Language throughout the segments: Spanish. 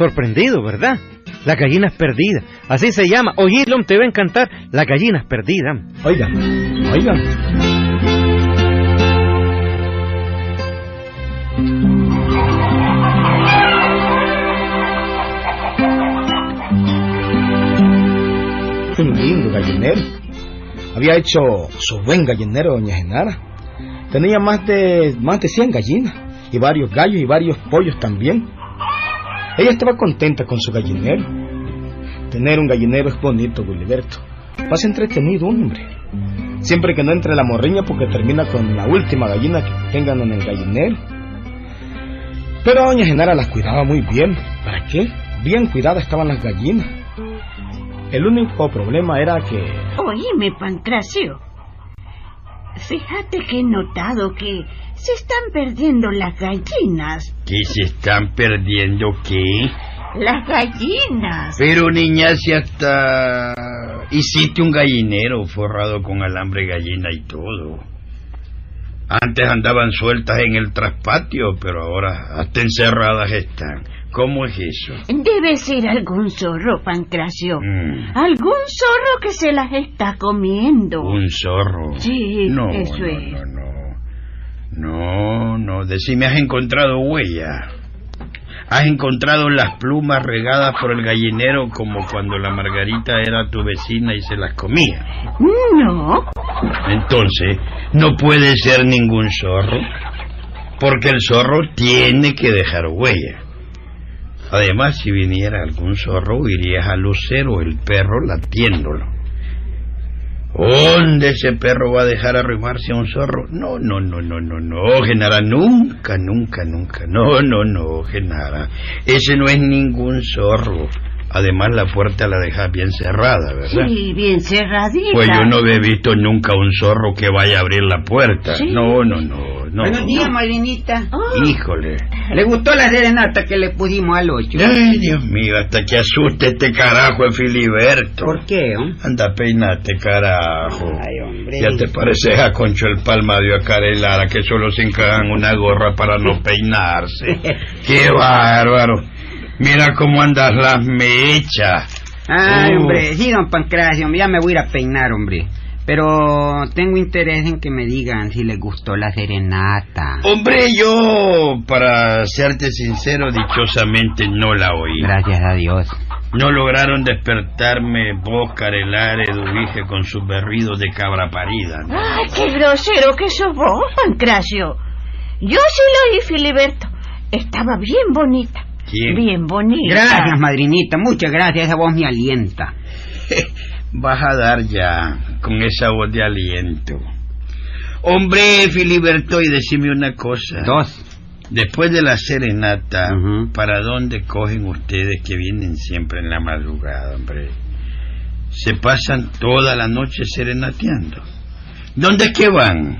sorprendido, ¿verdad? Las gallinas perdidas. Así se llama. Oídlo, te va a encantar. Las gallinas perdidas. Oiga, oiga. Un lindo gallinero. Había hecho su buen gallinero doña Genara. Tenía más de más de 100 gallinas y varios gallos y varios pollos también. Ella estaba contenta con su gallinero. Tener un gallinero es bonito, Gilberto. Más entretenido, hombre. Siempre que no entre la morriña porque termina con la última gallina que tengan en el gallinero. Pero doña Genara las cuidaba muy bien. ¿Para qué? Bien cuidadas estaban las gallinas. El único problema era que... Oíme, Pancracio. Fíjate que he notado que se están perdiendo las gallinas. ¿Qué se están perdiendo qué? Las gallinas. Pero niña, si hasta hiciste un gallinero forrado con alambre gallina y todo. Antes andaban sueltas en el traspatio, pero ahora hasta encerradas están. ¿Cómo es eso? Debe ser algún zorro, Pancracio. Mm. Algún zorro que se las está comiendo. ¿Un zorro? Sí, no, eso no, es. No, no, no. Decime, ¿has encontrado huella? ¿Has encontrado las plumas regadas por el gallinero como cuando la Margarita era tu vecina y se las comía? No. Entonces, no puede ser ningún zorro, porque el zorro tiene que dejar huella. Además, si viniera algún zorro, irías a Lucero, el perro, latiéndolo. ¿Dónde ese perro va a dejar arrimarse a un zorro? No, no, no, no, no, no, Genara, nunca, nunca, nunca. No, no, no, Genara. Ese no es ningún zorro. Además, la puerta la dejas bien cerrada, ¿verdad? Sí, bien cerradita. Pues yo no he visto nunca un zorro que vaya a abrir la puerta. Sí. No, no, no, no. Buenos días, Marinita. Oh, Híjole. ¿Le gustó la serenata que le pusimos al ocho? Ay, Dios mío, hasta que asuste este carajo de Filiberto. ¿Por qué, oh? Anda, peinate, carajo. Ay, hombre. Ya te pareces a Concho el Palmadio a Carelara, que solo se encajan una gorra para no peinarse. ¡Qué bárbaro! Mira cómo andas las mechas. Ay, Uh. hombre, sí, don Pancracio, ya me voy a ir a peinar, hombre. Pero tengo interés en que me digan si les gustó la serenata. Hombre, yo, para serte sincero, dichosamente no la oí. Gracias a Dios. No lograron despertarme vos, Carelar, Eduvige, con sus berridos de cabra parida. ¿no? Ay, qué grosero que sos vos, Pancracio. Yo sí lo oí, Filiberto. Estaba bien bonita. ¿Quién? Bien bonita. Gracias, madrinita, muchas gracias, esa voz me alienta. Vas a dar ya con esa voz de aliento. Hombre, Filiberto, y decime una cosa. Dos. Después de la serenata. ¿para dónde cogen ustedes que vienen siempre en la madrugada, hombre? Se pasan toda la noche serenateando. ¿Dónde es que van?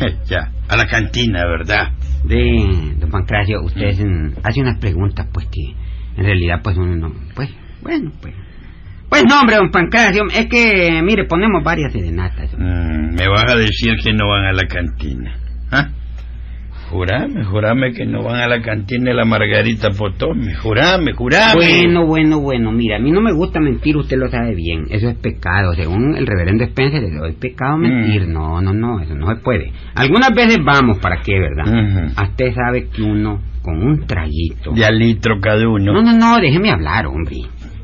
ya, a la cantina, ¿verdad? De, don Pancracio, usted mm, hace unas preguntas, pues que en realidad, pues uno no. Pues, bueno, pues. Pues no, hombre, don Pancracio, es que, mire, ponemos varias serenatas. Mm, me vas a decir que no van a la cantina. ¿Ah? Jurame, jurame que no van a la cantina de la Margarita Potome. Jurame, jurame. Bueno, bueno, bueno, mira, a mí no me gusta mentir, usted lo sabe bien. Eso es pecado. Según el reverendo Spencer, es pecado mentir. Mm. No, no, no, eso no se puede. Algunas veces vamos, ¿para qué, verdad? Ujú. Usted sabe que uno, con un traguito. De a litro cada uno. No, no, no, déjeme hablar, hombre.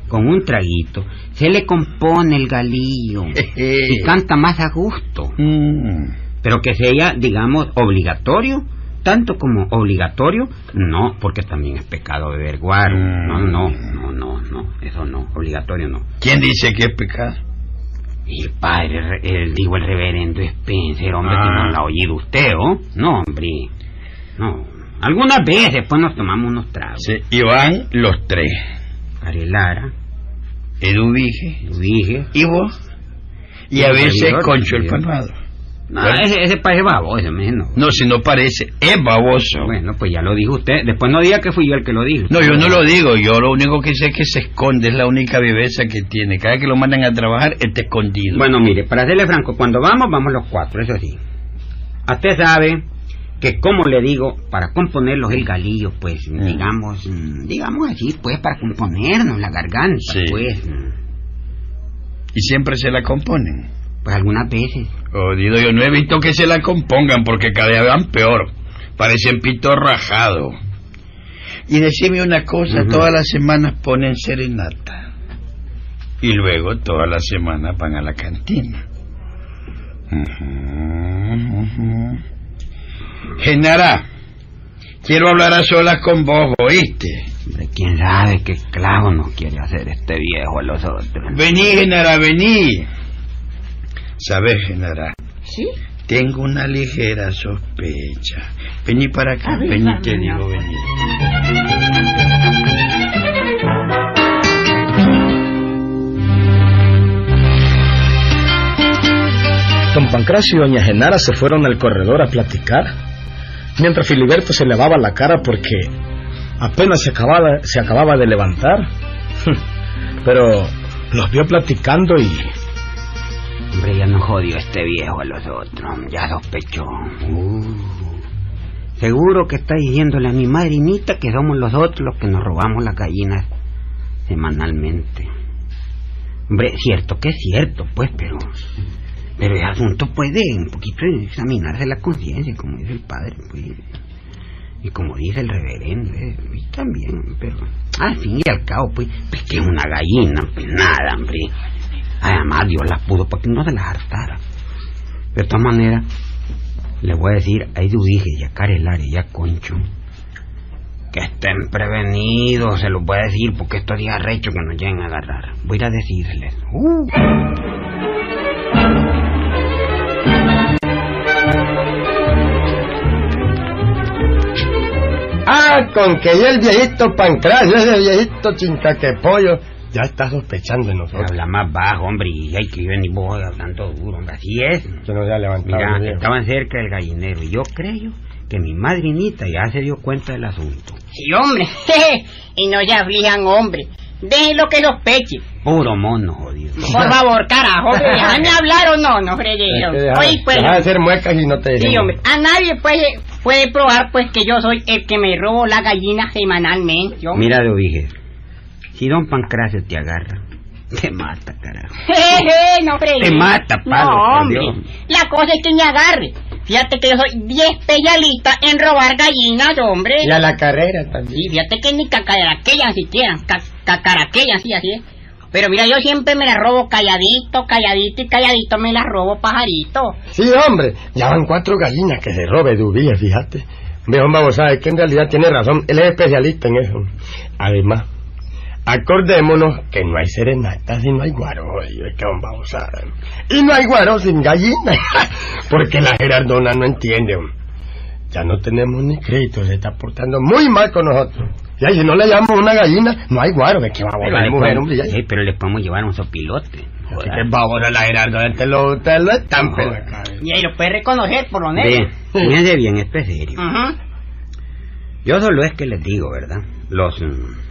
Con un traguito se le compone el galillo y canta más a gusto. Mm. Pero que sea, digamos, obligatorio, tanto como obligatorio, no, porque también es pecado beber guaro. Mm. No, no, no, no, no, eso no, obligatorio no. ¿Quién dice que es pecado? El padre, el, digo, el reverendo Spencer, hombre, que Ah. no lo ha oído usted, ¿oh? No, hombre, no. Algunas veces, después nos tomamos unos tragos. Sí, y van los tres. Carelara, Eduvige dije. y vos. Y Y a veces Concho el. Palmado. No, ese, ese parece baboso, me no. No, si no parece, es baboso. Bueno, pues ya lo dijo usted. Después no diga que fui yo el que lo dijo. No, yo no lo digo, yo lo único que sé es que se esconde, es la única viveza que tiene. Cada que lo mandan a trabajar, está escondido. Bueno, mire, para serle franco, cuando vamos, vamos los cuatro, eso sí. Usted sabe que como le digo, para componerlos el galillo, pues, digamos, mm, digamos así, pues, para componernos la garganta, Sí. pues, mm, Y siempre se la componen. pues algunas veces. Jodido, yo no he visto que se la compongan porque cada día van peor. Parecen pito rajado. Y decime una cosa, todas las semanas ponen serenata. Y luego todas las semanas van a la cantina. Genara, quiero hablar a solas con vos, ¿oíste? Hombre, quién sabe qué clavo nos quiere hacer este viejo a los otros. Vení, Genara, vení. ¿Sabes, Genara? ¿Sí? Tengo una ligera sospecha. Vení para acá, vení, te digo, vení. Don Pancracio y doña Genara se fueron al corredor a platicar, mientras Filiberto se lavaba la cara porque apenas se acababa, se acababa de levantar. Pero los vio platicando y Hombre, ya no jodió este viejo a los otros, ya sospechó. Uh. Seguro que está diciéndole a mi madrinita que somos los otros los que nos robamos las gallinas semanalmente. Hombre, cierto que es cierto, pues, pero... Pero el asunto puede un poquito examinarse la conciencia, como dice el padre, pues. Y como dice el reverendo, eh, y también, pero... Al fin y al cabo, pues, pues que es una gallina, pues nada, hombre. Además, Dios las pudo para que no se las hartara. De todas maneras, le voy a decir a Eduige y a Carelar y a Concho que estén prevenidos, se los voy a decir porque estos días rechos que nos lleguen a agarrar. Voy a decirles. Uh. Con que ya el viejito Pancracio, ese viejito chincaquepollo, ya está sospechando de nosotros. Habla más bajo, hombre, y hay que venir vos hablando duro, hombre. Así es. Que nos haya levantado. Mira, estaban cerca del gallinero y yo creo que mi madrinita ya se dio cuenta del asunto. Sí, hombre. y no se aflijan, hombre. Déjenlo que sospeche. Puro mono, jodido. Por favor, carajo. hombre, Déjame hablar o no, no fregué. Oye, pues. deja de hacer muecas y no te Sí, hombre. A nadie puede, puede probar, pues, que yo soy el que me robo la gallina semanalmente, hombre. Mira, Dovige, si don Pancracio te agarra, te mata, carajo. Jeje, no fregué. Te mata, palo, No, hombre. Dios. La cosa es que me agarre. Fíjate que yo soy bien especialista en robar gallinas, hombre. Y a la carrera también. Sí, fíjate que ni cacaraquean siquiera, ca cacaraquean, sí, así es. Pero mira, yo siempre me la robo calladito, calladito y calladito me la robo pajarito. Sí, hombre, ya van cuatro gallinas que se robe Dubía, fíjate. Ve, hombre, vos sabes que en realidad tiene razón, él es especialista en eso. Además, acordémonos que no hay serenatas y no hay guaro, oye, que hombre, vamos a ver. Y no hay guaro sin gallina, porque la Gerardona no entiende. Ya no tenemos ni crédito, se está portando muy mal con nosotros. Ya, si no le llamamos una gallina, no hay guaro, ¿de qué vamos a Pero hablar, le mujer, hombre? Ya, sí, pero le podemos llevar un sopilote. Así que vamos a la Gerardona, te lo, te lo cabeza. Y ahí lo puedes reconocer por lo menos. fíjense bien, este es serio. Ujú. Yo solo es que les digo, ¿verdad? Los,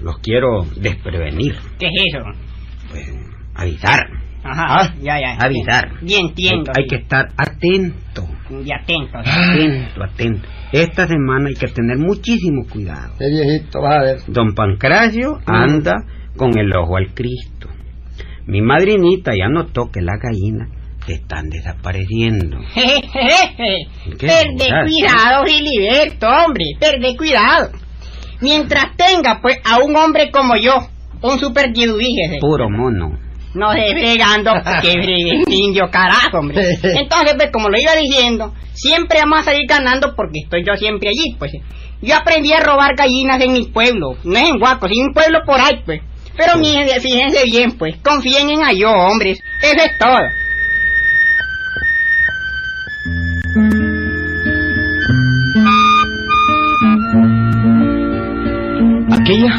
los quiero desprevenir, ¿Qué es eso? pues avisar, Ajá. Ah, ya, ya. avisar. Bien entiendo. Hay que estar atento, Y atento. atento, atento. Esta semana hay que tener muchísimo cuidado. Qué viejito, vas a ver. Don Pancracio anda con el ojo al Cristo. Mi madrinita ya notó que las gallinas se están desapareciendo. Jejeje. ¿Qué? Perde Ah, cuidado, Giliberto, hombre. Perde cuidado. Mientras tenga, pues, a un hombre como yo, un super. Puro mono. No se fregando, que fregue, indio carajo, hombre. Entonces, pues, como lo iba diciendo, siempre vamos a salir ganando porque estoy yo siempre allí, pues. Yo aprendí a robar gallinas en mi pueblo, no es en Huaco, sino en un pueblo por ahí, pues. Pero fíjense, fíjense bien, pues, confíen en yo, hombres, eso es todo. aquella,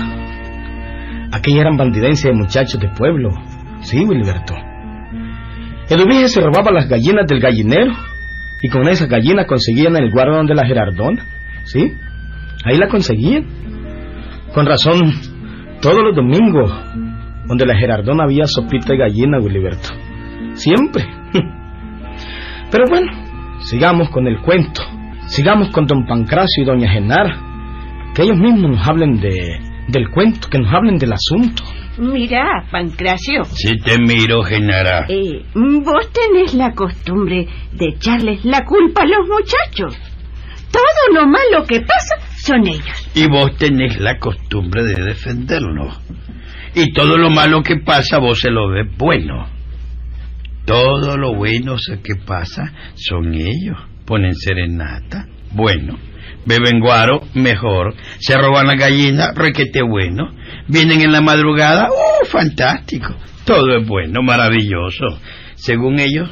aquella eran bandidencia de muchachos de pueblo. Sí, Wilberto. Eduvige se robaba las gallinas del gallinero y con esas gallinas conseguían el guardo de la Gerardona. ¿Sí? Ahí la conseguían. Con razón, todos los domingos, donde la Gerardona había sopita de gallina, Wilberto. Siempre. Pero bueno, sigamos con el cuento. sigamos con don Pancracio y doña Genara, que ellos mismos nos hablen de, del cuento, que nos hablen del asunto. Mira, Pancracio, Si te miro, Genara. eh, vos tenés la costumbre de echarles la culpa a los muchachos. Todo lo malo que pasa son ellos. Y vos tenés la costumbre de defenderlo. Y todo lo malo que pasa vos se lo ves bueno. Todo lo bueno que pasa son ellos. Ponen serenata, bueno. Beben guaro, mejor. Se roban la gallina, requete bueno. Vienen en la madrugada, ¡uh, fantástico! Todo es bueno, maravilloso. Según ellos,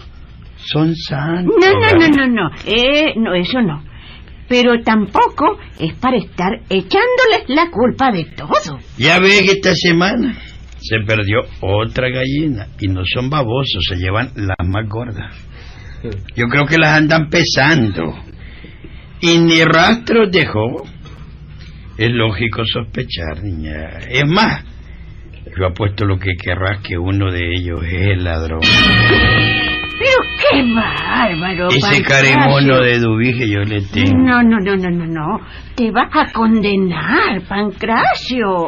son sanos. No, no, no, no, no. Eh, no, eso no. Pero tampoco es para estar echándoles la culpa de todo. Ya ves que esta semana se perdió otra gallina y no son babosos, se llevan las más gordas. Yo creo que las andan pesando. Y ni rastros dejó. Es lógico sospechar, niña. Es más, yo apuesto lo que querrás que uno de ellos es el ladrón. Pero qué bárbaro, Ese caremono de Dubige yo le tengo. No, no, no, no, no, no. Te vas a condenar, Pancracio.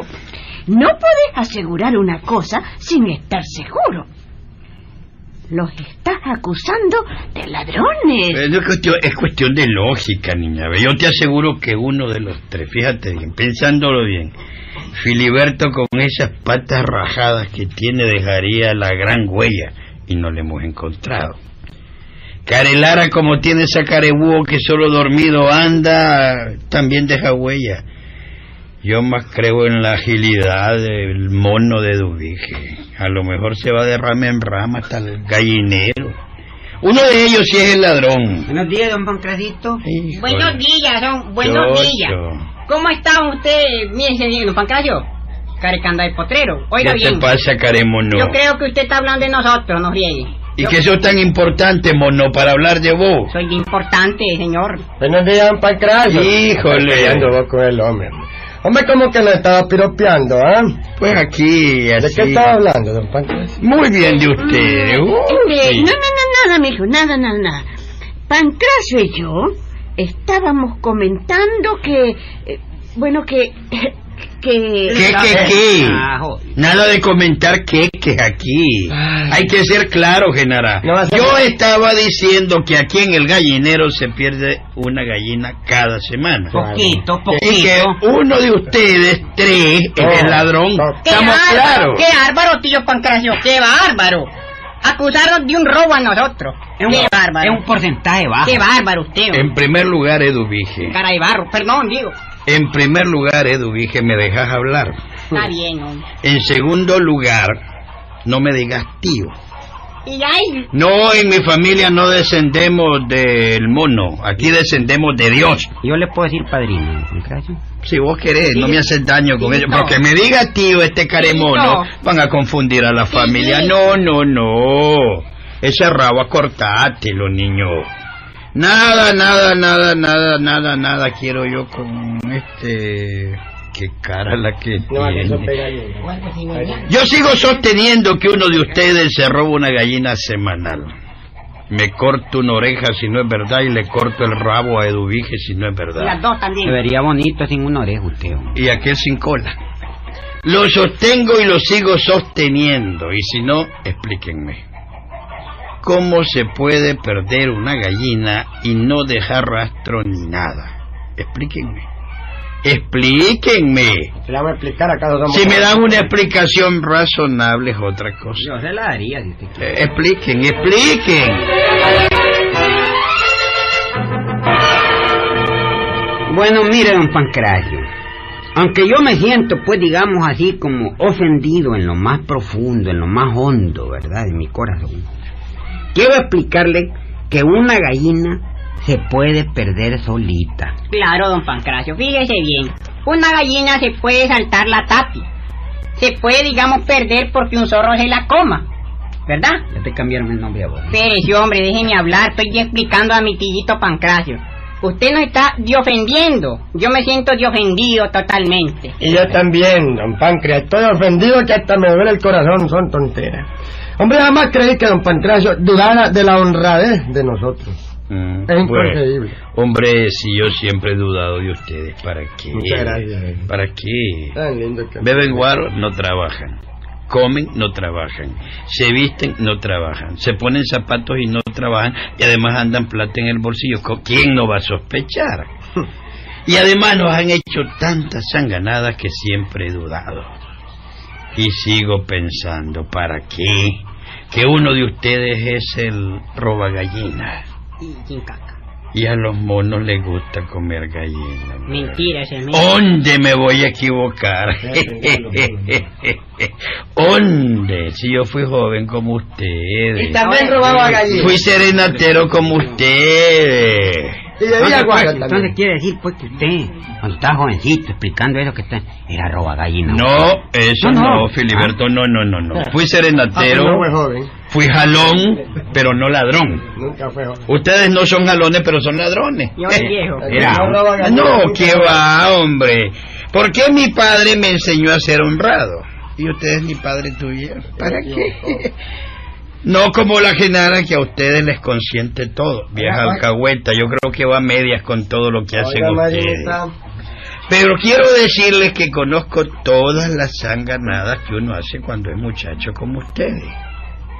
No puedes asegurar una cosa sin estar seguro. Los estás acusando de ladrones. Es, cuestión, es cuestión de lógica, niña. Yo te aseguro que uno de los tres, fíjate bien, pensándolo bien, Filiberto con esas patas rajadas que tiene dejaría la gran huella y no le hemos encontrado. Carelara como tiene esa carebúo que solo dormido anda, también deja huella. Yo más creo en la agilidad del mono de Dubige. A lo mejor se va de rama en rama hasta el gallinero. Uno de ellos sí es el ladrón. Buenos días, don Pancradito. Buenos días, don. Buenos Chocho. días. ¿Cómo está usted, mi ingeniero Pancracio? Carecanda de potrero. Oiga ¿Qué te bien. pasa, caremono? Yo creo que usted está hablando de nosotros, no riegue. ¿Y Yo que eso es tan importante, mono, para hablar de vos? Soy importante, señor. Buenos días, don Pancracio. Híjole. Peleando vos con el hombre. Hombre, ¿cómo que lo estaba piropeando, ah? Pues aquí, ¿De así. qué estaba hablando, don Pancracio? Muy bien de usted. Uy, Eh, sí. no, no, no, nada, mijo, nada, nada, nada. Pancracio y yo estábamos comentando que, eh, bueno, que, que... ¿Qué, qué, qué? Nada de comentar qué, que aquí. Ay. Hay que ser claro, Genara. No a Yo estaba diciendo que aquí en el gallinero se pierde una gallina cada semana. Poquito, Y que poquito. uno de ustedes, tres, es Oh, el ladrón. oh. ¡Qué ¿Estamos claros? ¡Qué bárbaro, tío Pancracio! ¡Qué bárbaro! Acusarnos de un robo a nosotros. Es un, ¡Qué bárbaro! es un porcentaje bajo. ¡Qué bárbaro usted! hombre. En primer lugar, Eduvige. Cara de barro, perdón, digo. En primer lugar, Eduvige, me dejas hablar. Está bien, hombre. En segundo lugar, no me digas tío. Y ahí, No, en mi familia no descendemos del mono. Aquí descendemos de Dios. Yo le puedo decir padrino. Si vos querés, no me haces daño con ello. no. Porque me diga tío este caremono, van a confundir a la familia. sí. No, no, no. Ese rabo acortátelo, niño. Nada, nada, nada, nada, nada, nada quiero yo con este... Qué cara la que No, eso tiene. Yo sigo sosteniendo que uno de ustedes se roba una gallina semanal. Me corto una oreja si no es verdad y le corto el rabo a Eduvige si no es las verdad. dos Se también. vería bonito sin una oreja usted. hombre. Y aquel sin cola. Lo sostengo y lo sigo sosteniendo. Y si no, explíquenme. ¿Cómo se puede perder una gallina y no dejar rastro ni nada? Explíquenme. Explíquenme. Se le vamos a explicar acá. Si me dan una explicación razonable es otra cosa. Yo se la daría si usted quiere. Eh, expliquen, expliquen. Bueno, mire, don Pancracio. Aunque yo me siento, pues, digamos así, como ofendido en lo más profundo, en lo más hondo, ¿verdad?, de mi corazón. Quiero explicarle que una gallina se puede perder solita. Claro, don Pancracio, fíjese bien. Una gallina se puede saltar la tapi. Se puede, digamos, perder porque un zorro se la coma. ¿Verdad? Ya te cambiaron el nombre a vos. Espérese, hombre, déjeme hablar. Estoy explicando a mi tillito Pancracio. Usted nos está de ofendiendo. Yo me siento de ofendido totalmente. Y yo también, don Pancracio. Estoy ofendido que hasta me duele el corazón. Son tonteras. Hombre, jamás creí que don Pancracio dudara de la honradez de nosotros. Mm, Es bueno. Hombre, si yo siempre he dudado de ustedes, ¿para qué? Muchas gracias. ¿Para qué? Tan lindo que... Beben guaro, no trabajan. Comen, no trabajan. Se visten, no trabajan. Se ponen zapatos y no trabajan. Y además andan plata en el bolsillo. ¿Con ¿Quién no va a sospechar? Y además nos han hecho tantas sanganadas que siempre he dudado. Y sigo pensando, ¿para qué? Que uno de ustedes es el roba gallina. Y. Y a los monos les gusta comer gallina. Mentira, ese es mentira. ¿Dónde me voy a equivocar? ¿Dónde? Si yo fui joven como ustedes. Y también robaba gallinas. Fui serenatero como ustedes. Y bebía Entonces, guaro pues, entonces quiere decir pues que usted, cuando estaba jovencito, explicando eso que está, era roba gallina. No, eso No, no, no. Filiberto, no, no, no, no. Fui Ah, pero serenatero, no fue joven. fui jalón, pero no ladrón. Nunca fue joven. Ustedes no son jalones, pero son ladrones. Yo el viejo. Era- No No, ¿qué va, hombre? ¿Por qué mi padre me enseñó a ser honrado? ¿Y ustedes mi padre tuvieron? ¿Para qué? No como la Genara que a ustedes les consiente todo. Vieja alcahueta, yo creo que va a medias con todo lo que hacen Oiga, ustedes. Pero quiero decirles que conozco todas las sanganadas que uno hace cuando es muchacho como ustedes.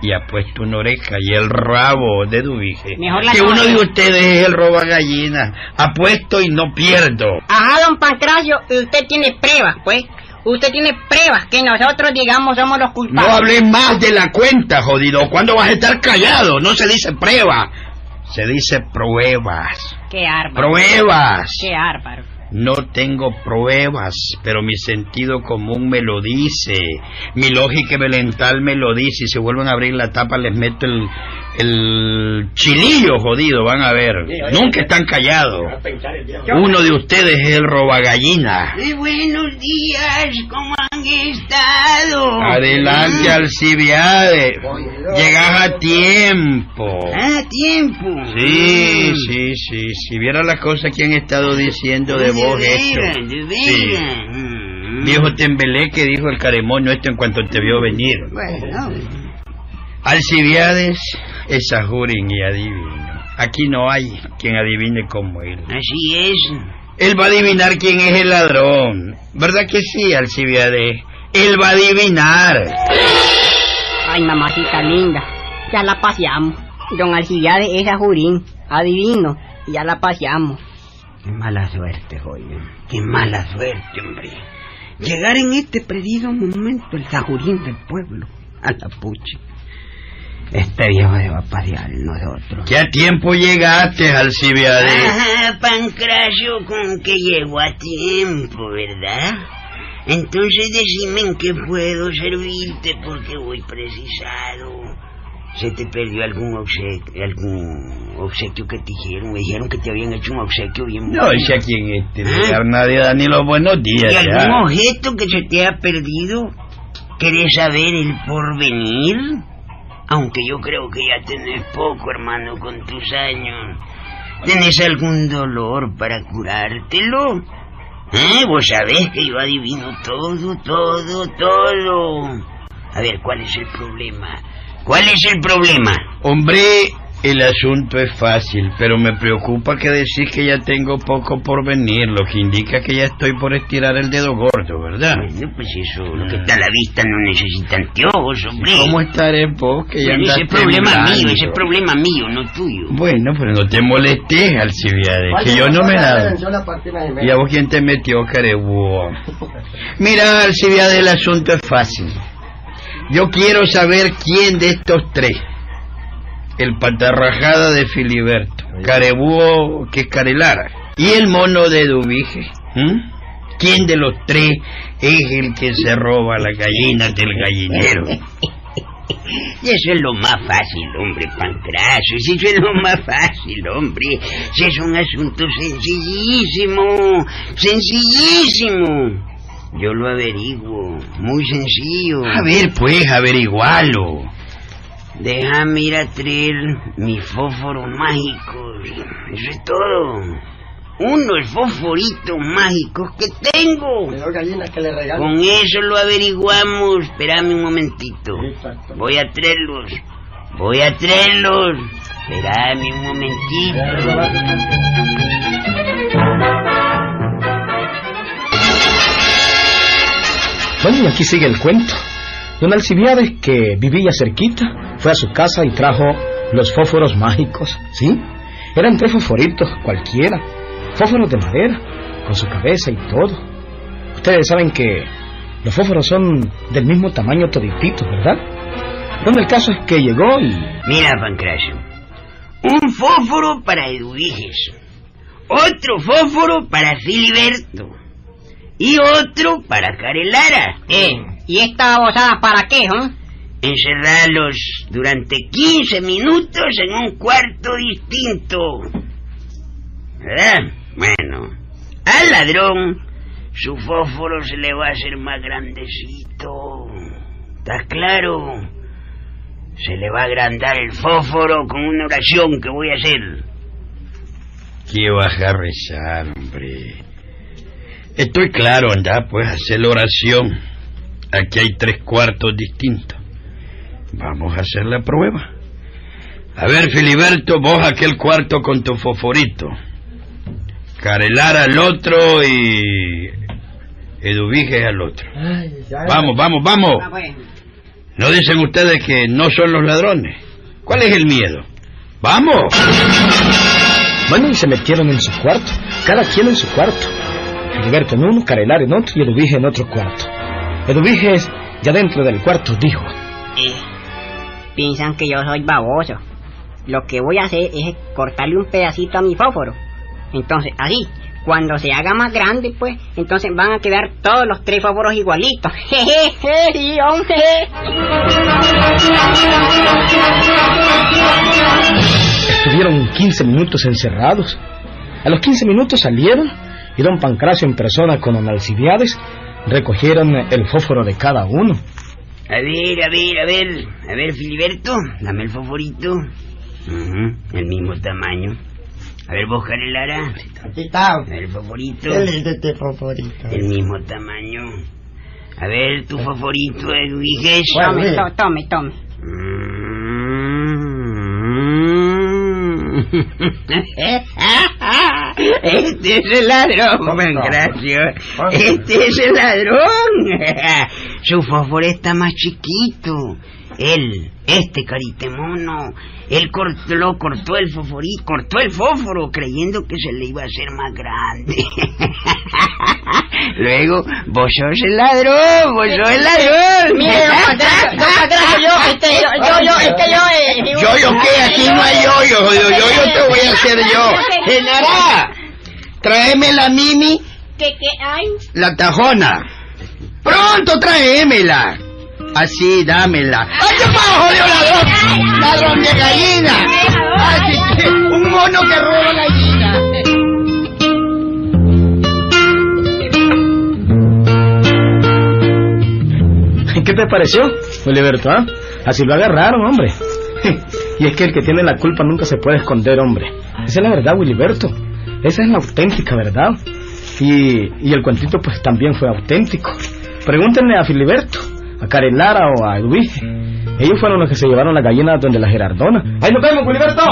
Y ha puesto una oreja y el rabo de la Que no, uno de ustedes es el roba gallina. Apuesto y no pierdo. Ajá, don Pancracio, usted tiene pruebas, pues. Usted tiene pruebas que nosotros, digamos, somos los No culpables. hables más de la cuenta, jodido. ¿Cuándo vas a estar callado? No se dice prueba. Se dice pruebas. Qué árbaro. Pruebas. Qué árbaro. No tengo pruebas, pero mi sentido común me lo dice, mi lógica mental me lo dice. Si vuelven a abrir la tapa les meto el, el chilillo jodido, van a ver. Nunca están callados. Uno de ustedes es el robagallina. buenos días, ¿cómo han estado? Adelante, Alcibiades. Llegas a tiempo. Ah, tiempo. Sí, sí, sí. Si viera las cosas que han estado diciendo de vos esto. de Sí. Mm. Viejo tembelé que dijo el caremoño esto en cuanto te vio venir. Bueno, Alcibiades es ajurin y adivino. Aquí no hay quien adivine como él. así es. Él va a adivinar quién es el ladrón. ¿Verdad que sí, Alcibiades? Él va a adivinar. Ay, mamacita linda. Ya la paseamos. Don Alcibiades es ajurín. Adivino. Ya la paseamos. Qué mala suerte, joya. Qué mala suerte, hombre. Llegar en este preciso momento el sajurín del pueblo. A la pucha. Este viejo se va a pasear nosotros. ¿Qué a tiempo llegaste, Alcibiades? Ajá, Pancracio, con que llego a tiempo, ¿verdad? Entonces decime en qué puedo servirte porque voy precisado. ¿Se te perdió algún obsequio, algún obsequio que te hicieron? Me dijeron que te habían hecho un obsequio bien No, bueno. sé a quién en este lugar nadie da ni los buenos días ¿Y ya. algún objeto que se te ha perdido? ¿Querés saber el porvenir? Aunque yo creo que ya tenés poco, hermano, con tus años. ¿Tenés algún dolor para curártelo? ¿Eh? Vos sabés que yo adivino todo, todo, todo. A ver, ¿cuál es el problema? ¿Cuál es el problema? Hombre, el asunto es fácil, pero me preocupa que decís que ya tengo poco por venir, lo que indica que ya estoy por estirar el dedo gordo, ¿verdad? Bueno, pues eso, lo que está a la vista no necesita anteojos, hombre. ¿Cómo estaré vos que ya Bueno, ese es problema temblando? mío, ese es problema mío, no tuyo. Bueno, pero no te molestes, Alcibiades, que yo no me la... ¿Y a vos quién te metió, carebúo? Mira, Alcibiades, el asunto es fácil. Yo quiero saber quién de estos tres, el patarrajada de Filiberto, carebúo que es Carelara, y el mono de Dubije, ¿m? ¿quién de los tres es el que se roba la gallina del gallinero? Y eso es lo más fácil, hombre, Pancracio. Si eso es lo más fácil, hombre. Si es un asunto sencillísimo, sencillísimo. Yo lo averiguo, muy sencillo. A ver, pues, averigualo. Déjame ir a traer mis fósforos mágicos. Eso es todo. Unos fosforitos mágicos que tengo. que le. Con eso lo averiguamos. Espérame un momentito. Voy a traerlos. Voy a traerlos. Espérame un momentito. Bueno, y aquí sigue el cuento. Don Alcibiades, que vivía cerquita, fue a su casa y trajo los fósforos mágicos, ¿sí? Eran tres fosforitos cualquiera, fósforos de madera, con su cabeza y todo. Ustedes saben que los fósforos son del mismo tamaño todititos, ¿verdad? Bueno, el caso es que llegó y... Mira, Pancracio. Un fósforo para Eduviges. Otro fósforo para Filiberto. Y otro para Carelara. Eh, ¿y esta babosada para qué, eh? Encerrarlos durante 15 minutos en un cuarto distinto. ¿Verdad? Bueno, al ladrón su fósforo se le va a hacer más grandecito. ¿Estás claro? Se le va a agrandar el fósforo con una oración que voy a hacer. ¿Qué vas a rezar, hombre? Estoy claro, anda, pues hacer la oración. Aquí hay tres cuartos distintos. Vamos a hacer la prueba. A ver, Filiberto, vos aquel cuarto con tu fosforito. Carelar al otro y Eduviges al otro. Vamos, vamos, vamos. Ah, bueno. ¿No dicen ustedes que no son los ladrones? ¿Cuál es el miedo? ¡Vamos! Bueno, y se metieron en su cuarto, cada quien en su cuarto. Filiberto en uno, Carelar en otro y Eduviges en otro cuarto. Eduviges, ya dentro del cuarto, dijo... Eh, piensan que yo soy baboso. Lo que voy a hacer es cortarle un pedacito a mi fósforo. Entonces, así, cuando se haga más grande, pues, entonces van a quedar todos los tres fósforos igualitos. Jejeje, sí, hombre. Estuvieron 15 minutos encerrados. A los 15 minutos salieron y don Pancracio en persona con don Alcibiades recogieron el fósforo de cada uno. A ver, a ver, a ver. A ver, Filiberto, dame el fosforito. Ujú, el mismo tamaño. A ver, vos, Carelara. Aquí está. A ver, el fosforito. El de este favorito. El mismo tamaño. A ver, tu fosforito, Eduviges. Tome, to- tome, tome. Mm. Este es el ladrón, Pancracio. Este es el ladrón. Su fósforo está más chiquito. Él, este caritemono, él cortó, lo cortó el fosforito, cortó el fósforo creyendo que se le iba a hacer más grande. Luego, vos sos el ladrón, vos sos el ladrón. Mire, don yo, este, yo, yo, yo, es que yo, eh, Yo, yo, ¿qué? Aquí no hay yo, yo, yo, yo, yo te voy a hacer yo. Genara, tráeme la Mimi, ¿Qué, qué hay? la tajona. Pronto tráemela. Así, dámela. ¡Ay, qué jodido ladrón! ¡Ladrón de gallina! ¡Ay, qué- un mono que roba gallina! ¿Qué te pareció, Filiberto? ah? Así lo agarraron, hombre. y es que el que tiene la culpa nunca se puede esconder, hombre. Esa es la verdad, Wiliberto. Esa es la auténtica verdad. Y, y el cuentito, pues también fue auténtico. Pregúntenle a Filiberto, a Carelara o a Edwige. Ellos fueron los que se llevaron la gallina donde la Gerardona. ¡Ahí nos vemos, Wiliberto!